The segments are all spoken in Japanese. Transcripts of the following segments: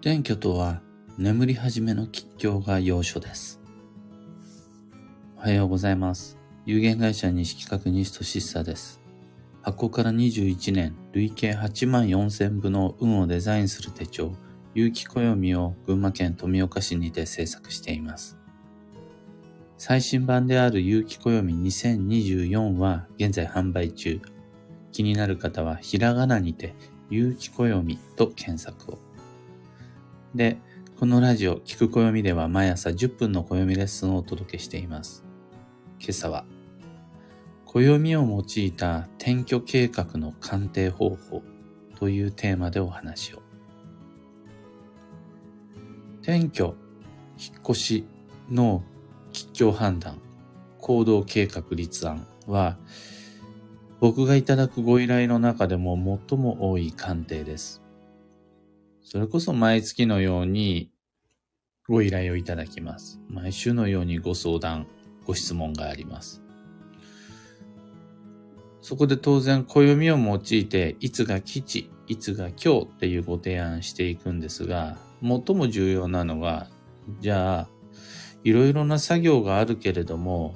転居とは眠り始めの吉祥が要所です。おはようございます。有限会社西企画西俊久です。発行から21年、累計8万4000部の運をデザインする手帳、有機暦を群馬県富岡市にて制作しています。最新版である有機暦2024は現在販売中。気になる方はひらがなにて有機暦と検索を。で、このラジオ、聞く暦では毎朝10分の暦レッスンをお届けしています。今朝は、暦を用いた転居計画の鑑定方法というテーマでお話を。転居、引っ越しの吉祥判断、行動計画立案は、僕がいただくご依頼の中でも最も多い鑑定です。それこそ毎月のようにご依頼をいただきます。毎週のようにご相談、ご質問があります。そこで当然暦を用いて、いつが吉、いつが今日っていうご提案していくんですが、最も重要なのが、じゃあ、いろいろな作業があるけれども、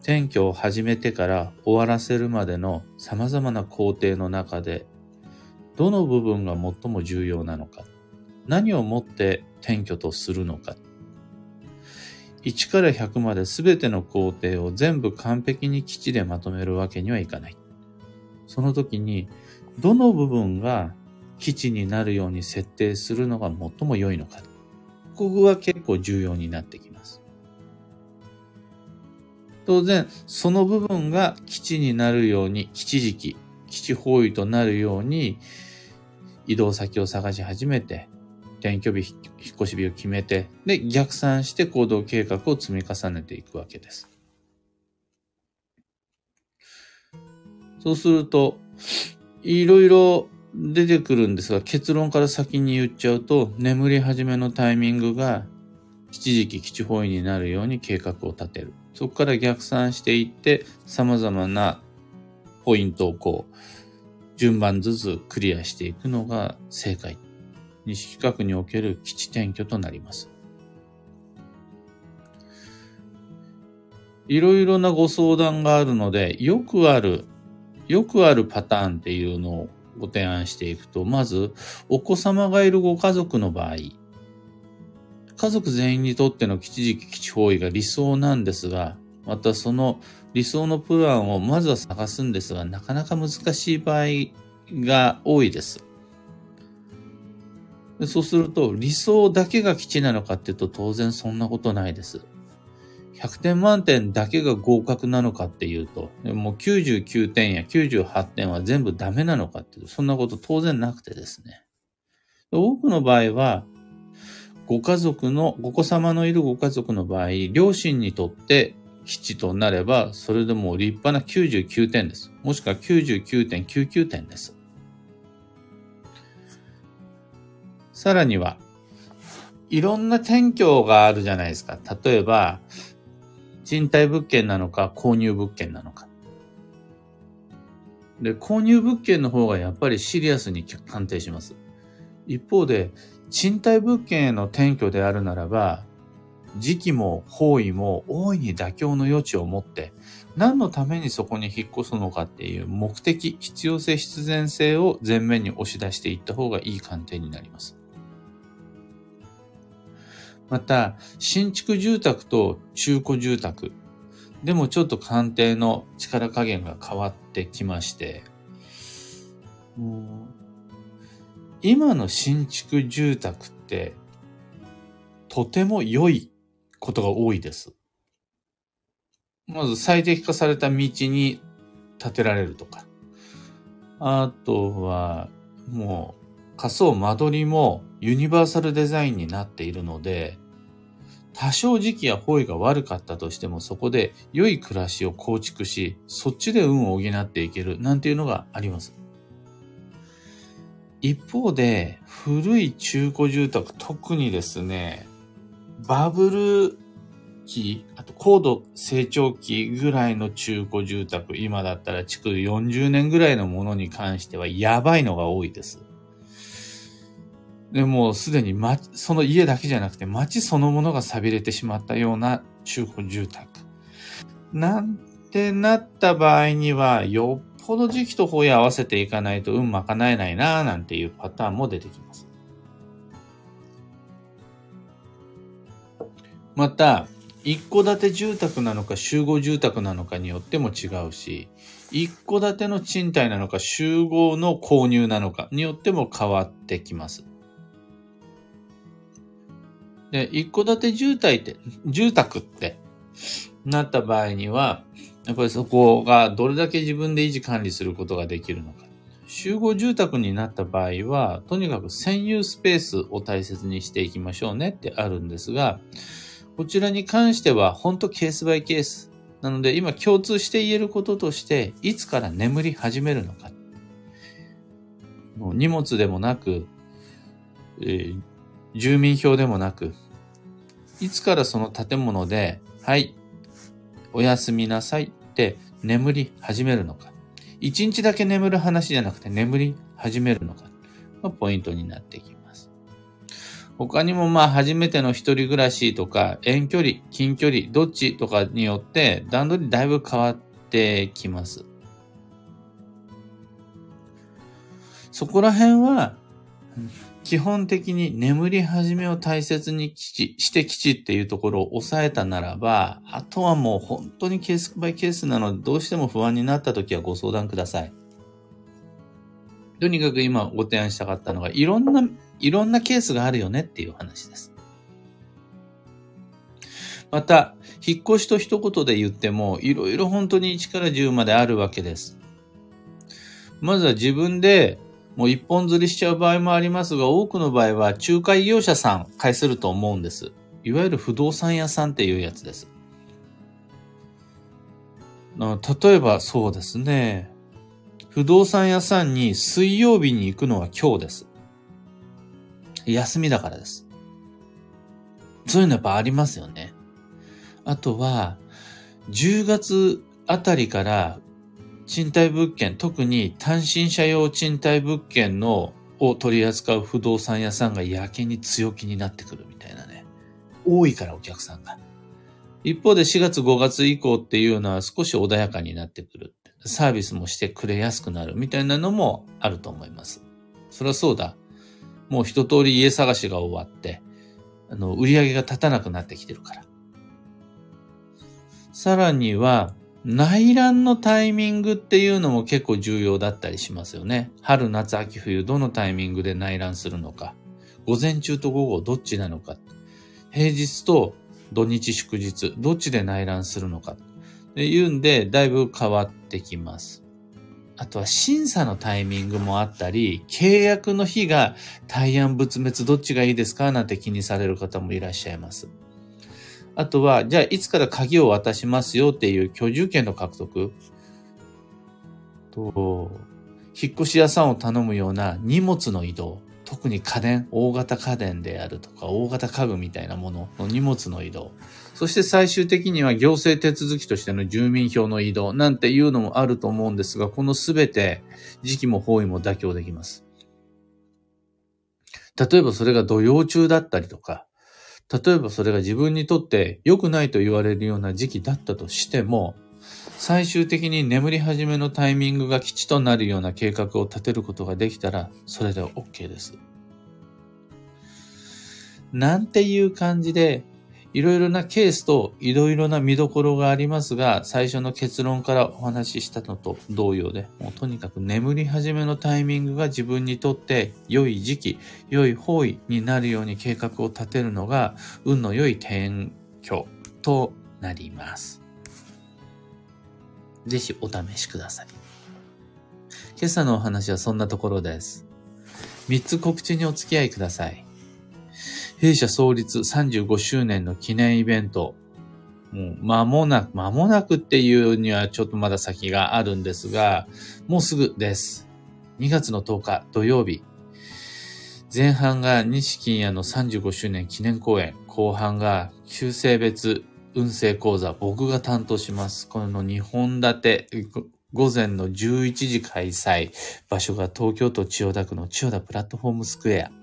転居を始めてから終わらせるまでの様々な工程の中で、どの部分が最も重要なのか、何をもって転居とするのか、1から100まで全ての工程を全部完璧に基地でまとめるわけにはいかない。その時に、どの部分が基地になるように設定するのが最も良いのか。ここが結構重要になってきます。当然、その部分が基地になるように、基地時期、基地方位となるように、移動先を探し始めて、転居日、引っ越し日を決めて、で、逆算して行動計画を積み重ねていくわけです。そうすると、いろいろ出てくるんですが、結論から先に言っちゃうと、眠り始めのタイミングが、吉時期基地方位になるように計画を立てる。そこから逆算していって、様々なポイントをこう、順番ずつクリアしていくのが正解。西企画における基地転居となります。いろいろなご相談があるので、よくある、よくあるパターンっていうのをご提案していくと、まず、お子様がいるご家族の場合、家族全員にとっての基地時期基地方位が理想なんですが、またその理想のプランをまずは探すんですが、なかなか難しい場合が多いです。でそうすると、理想だけが基地なのかっていうと当然そんなことないです。100点満点だけが合格なのかっていうと、もう99点や98点は全部ダメなのかっていうと、そんなこと当然なくてですね。多くの場合は、ご家族の、ご子様のいるご家族の場合、両親にとって基地となれば、それでも立派な99点です。もしくは99.99点です。さらには、いろんな転居があるじゃないですか。例えば、賃貸物件なのか、購入物件なのか。で、購入物件の方がやっぱりシリアスに鑑定します。一方で、賃貸物件への転居であるならば、時期も方位も大いに妥協の余地を持って、何のためにそこに引っ越すのかっていう目的、必要性、必然性を前面に押し出していった方がいい鑑定になります。また、新築住宅と中古住宅でもちょっと鑑定の力加減が変わってきまして、今の新築住宅ってとても良いことが多いです。まず最適化された道に建てられるとか。あとは、もう仮想間取りもユニバーサルデザインになっているので、多少時期や方位が悪かったとしてもそこで良い暮らしを構築し、そっちで運を補っていけるなんていうのがあります。一方で、古い中古住宅、特にですね、バブル期、あと高度成長期ぐらいの中古住宅、今だったら築40年ぐらいのものに関してはやばいのが多いです。でもすでに、ま、その家だけじゃなくて街そのものが錆びれてしまったような中古住宅。なんてなった場合には、よっぽど時期と方位合わせていかないと運賄えないなぁなんていうパターンも出てきます。また、一戸建て住宅なのか集合住宅なのかによっても違うし、一戸建ての賃貸なのか集合の購入なのかによっても変わってきます。で、一戸建て住宅って、住宅ってなった場合には、やっぱりそこがどれだけ自分で維持管理することができるのか。集合住宅になった場合は、とにかく占有スペースを大切にしていきましょうねってあるんですが、こちらに関しては本当ケースバイケース。なので今共通して言えることとして、いつから眠り始めるのか。もう荷物でもなく、えー、住民票でもなく、いつからその建物で、はい、おやすみなさいって眠り始めるのか。一日だけ眠る話じゃなくて眠り始めるのかポイントになってきます。他にもまあ初めての一人暮らしとか遠距離、近距離、どっちとかによって段取りだいぶ変わってきます。そこら辺は基本的に眠り始めを大切にして基地っていうところを抑えたならば、あとはもう本当にケースバイケースなので、どうしても不安になった時はご相談ください。とにかく今ご提案したかったのが、いろんな、いろんなケースがあるよねっていう話です。また、引っ越しと一言で言っても、いろいろ本当に1から10まであるわけです。まずは自分でもう一本釣りしちゃう場合もありますが、多くの場合は仲介業者さん介すると思うんです。いわゆる不動産屋さんっていうやつです。例えばそうですね。不動産屋さんに水曜日に行くのは今日です。休みだからです。そういうのやっぱありますよね。あとは、10月あたりから賃貸物件、特に単身者用賃貸物件のを取り扱う不動産屋さんがやけに強気になってくるみたいなね。多いからお客さんが。一方で4月5月以降っていうのは少し穏やかになってくる。サービスもしてくれやすくなるみたいなのもあると思います。そりゃそうだ。もう一通り家探しが終わって、あの、売り上げが立たなくなってきてるから。さらには、内覧のタイミングっていうのも結構重要だったりしますよね。春、夏、秋、冬、どのタイミングで内覧するのか。午前中と午後どっちなのか。平日と土日祝日、どっちで内覧するのか。っていうんで、だいぶ変わってきます。あとは審査のタイミングもあったり、契約の日が対案仏滅どっちがいいですかなんて気にされる方もいらっしゃいます。あとは、じゃあいつから鍵を渡しますよっていう居住権の獲得。と、引っ越し屋さんを頼むような荷物の移動。特に家電、大型家電であるとか、大型家具みたいなものの荷物の移動。そして最終的には行政手続きとしての住民票の移動なんていうのもあると思うんですが、このすべて時期も方位も妥協できます。例えばそれが土曜中だったりとか、例えばそれが自分にとって良くないと言われるような時期だったとしても、最終的に眠り始めのタイミングが吉となるような計画を立てることができたら、それで OK です。なんていう感じで、いろいろなケースといろいろな見どころがありますが、最初の結論からお話ししたのと同様で、もうとにかく眠り始めのタイミングが自分にとって良い時期、良い方位になるように計画を立てるのが、運の良い転居となります。ぜひお試しください。今朝のお話はそんなところです。3つ告知にお付き合いください。弊社創立35周年の記念イベント、もう間もなく、間もなくっていうにはちょっとまだ先があるんですが、もうすぐです。2月の10日土曜日。前半が西金谷の35周年記念公演。後半が旧性別運勢講座。僕が担当します。この2本立て。午前の11時開催。場所が東京都千代田区の千代田プラットフォームスクエア。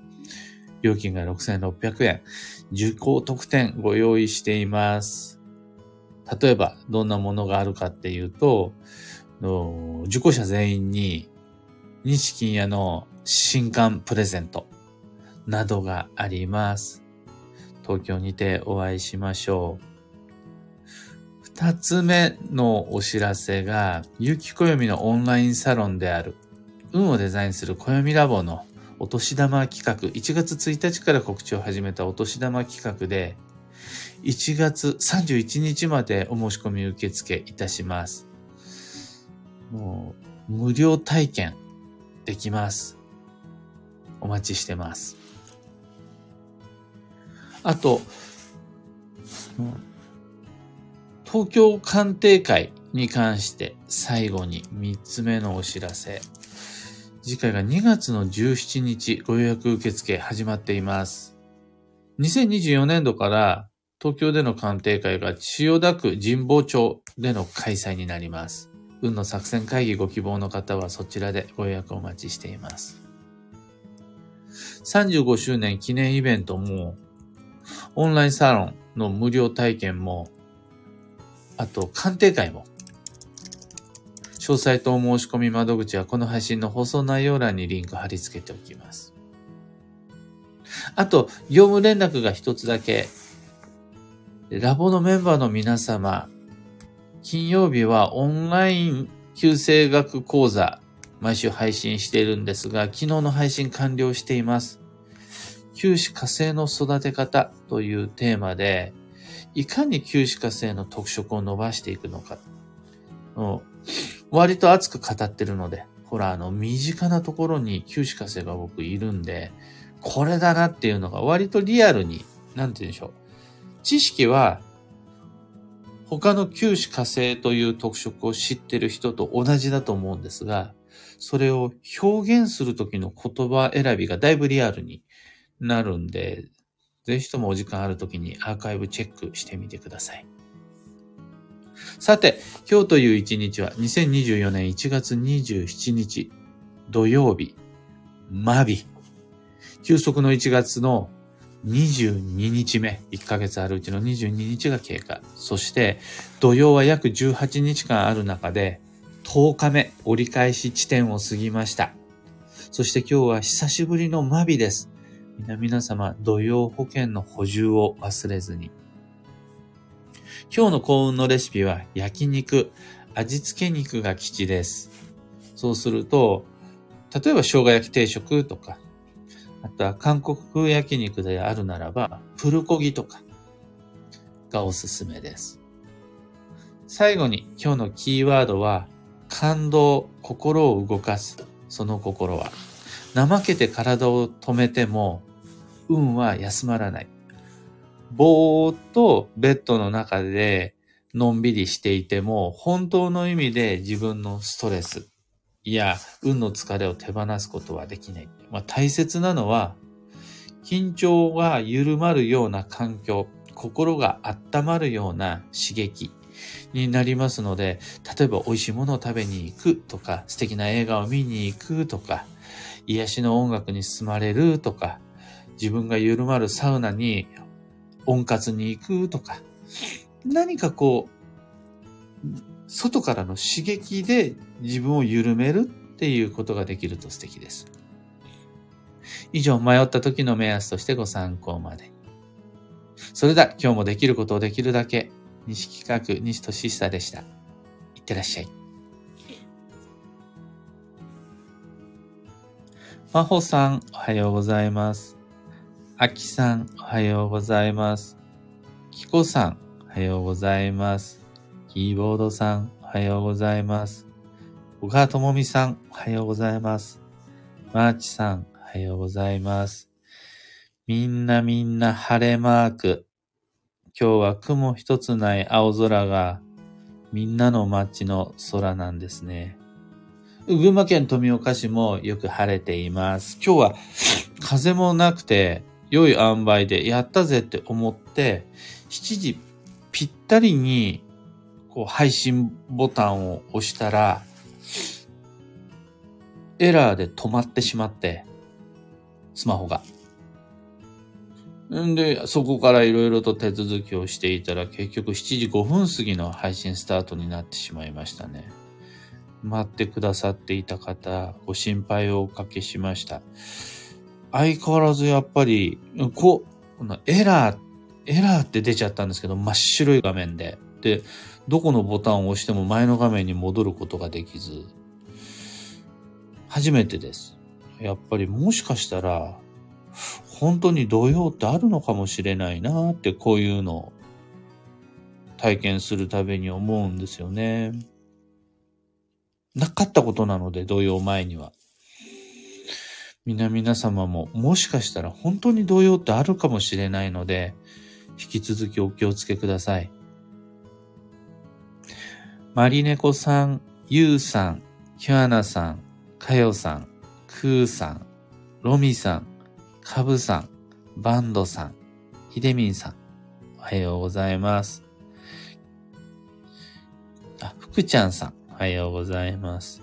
料金が6600円。受講特典ご用意しています。例えば、どんなものがあるかっていうと、受講者全員に、日金屋の新刊プレゼントなどがあります。東京にてお会いしましょう。二つ目のお知らせが、有機暦のオンラインサロンである、運をデザインする暦ラボのお年玉企画、1月1日から告知を始めたお年玉企画で、1月31日までお申し込み受付いたします。もう、無料体験できます。お待ちしてます。あと、東京鑑定会に関して最後に3つ目のお知らせ。次回が2月の17日ご予約受付始まっています。2024年度から東京での鑑定会が千代田区神保町での開催になります。運の作戦会議ご希望の方はそちらでご予約お待ちしています。35周年記念イベントもオンラインサロンの無料体験も、あと鑑定会も、詳細とお申し込み窓口はこの配信の放送内容欄にリンク貼り付けておきます。あと、業務連絡が一つだけ。ラボのメンバーの皆様、金曜日はオンライン旧正学講座、毎週配信しているんですが、昨日の配信完了しています。九死火星の育て方というテーマで、いかに九死火星の特色を伸ばしていくのか。割と熱く語ってるので、ほら、あの、身近なところに九死火星が僕いるんで、これだなっていうのが割とリアルに、なんて言うんでしょう。知識は、他の九死火星という特色を知ってる人と同じだと思うんですが、それを表現するときの言葉選びがだいぶリアルになるんで、ぜひともお時間ある時にアーカイブチェックしてみてください。さて、今日という一日は2024年1月27日土曜日、マビ。休息の1月の22日目、1ヶ月あるうちの22日が経過。そして土曜は約18日間ある中で10日目折り返し地点を過ぎました。そして今日は久しぶりのマビです。皆様、土曜保険の補充を忘れずに。今日の幸運のレシピは焼肉、味付け肉が吉です。そうすると、例えば生姜焼き定食とか、あとは韓国風焼肉であるならば、プルコギとかがおすすめです。最後に今日のキーワードは、感動、心を動かす。その心は。怠けて体を止めても運は休まらない。ぼーっとベッドの中でのんびりしていても、本当の意味で自分のストレスや運の疲れを手放すことはできない。まあ、大切なのは、緊張が緩まるような環境、心が温まるような刺激になりますので、例えば美味しいものを食べに行くとか、素敵な映画を見に行くとか、癒しの音楽に進まれるとか、自分が緩まるサウナに温活に行くとか、何かこう、外からの刺激で自分を緩めるっていうことができると素敵です。以上、迷った時の目安としてご参考まで。それでは今日もできることをできるだけ、西企画西俊久でした。いってらっしゃい。まほさん、おはようございます。あきさん、おはようございます。きこさん、おはようございます。キーボードさん、おはようございます。小川ともみさん、おはようございます。マーチさん、おはようございます。みんなみんな晴れマーク。今日は雲一つない青空がみんなの街の空なんですね。群馬県富岡市もよく晴れています。今日は風もなくて良い塩梅でやったぜって思って、7時ぴったりにこう配信ボタンを押したら、エラーで止まってしまって、スマホが。んで、そこからいろいろと手続きをしていたら結局7時5分過ぎの配信スタートになってしまいましたね。待ってくださっていた方、ご心配をおかけしました。相変わらずやっぱり、こう、エラー、エラーって出ちゃったんですけど、真っ白い画面で。で、どこのボタンを押しても前の画面に戻ることができず、初めてです。やっぱりもしかしたら、本当に動揺ってあるのかもしれないなってこういうのを体験するたびに思うんですよね。なかったことなので、動揺前には。皆々様ももしかしたら本当に動揺ってあるかもしれないので、引き続きお気をつけください。マリネコさん、ユウさん、キュアナさん、カヨさん、クーさん、ロミさん、カブさん、バンドさん、ヒデミンさん、おはようございます。あ、福ちゃんさん、おはようございます。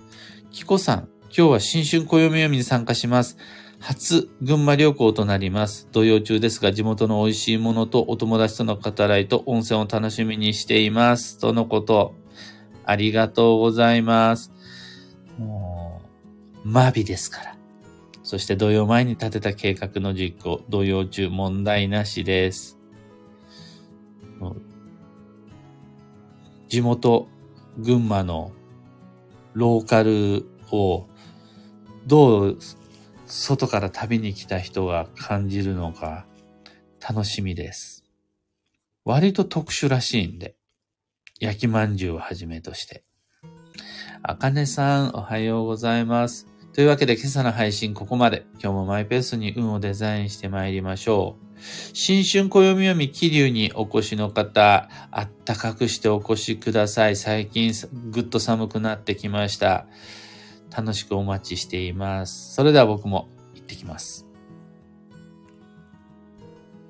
キコさん、今日は新春暦読みに参加します。初群馬旅行となります。土曜中ですが、地元の美味しいものとお友達との語らいと温泉を楽しみにしています。とのこと。ありがとうございます。もう、マビですから。そして土曜前に立てた計画の実行、土曜中問題なしです。地元、群馬のローカルをどう外から旅に来た人が感じるのか楽しみです。割と特殊らしいんで、焼きまんじゅうをはじめとして。あかねさん、おはようございます。というわけで今朝の配信ここまで。今日もマイペースに運をデザインして参りましょう。新春暦読み気流にお越しの方、あったかくしてお越しください。最近ぐっと寒くなってきました。楽しくお待ちしています。それでは僕も行ってきます。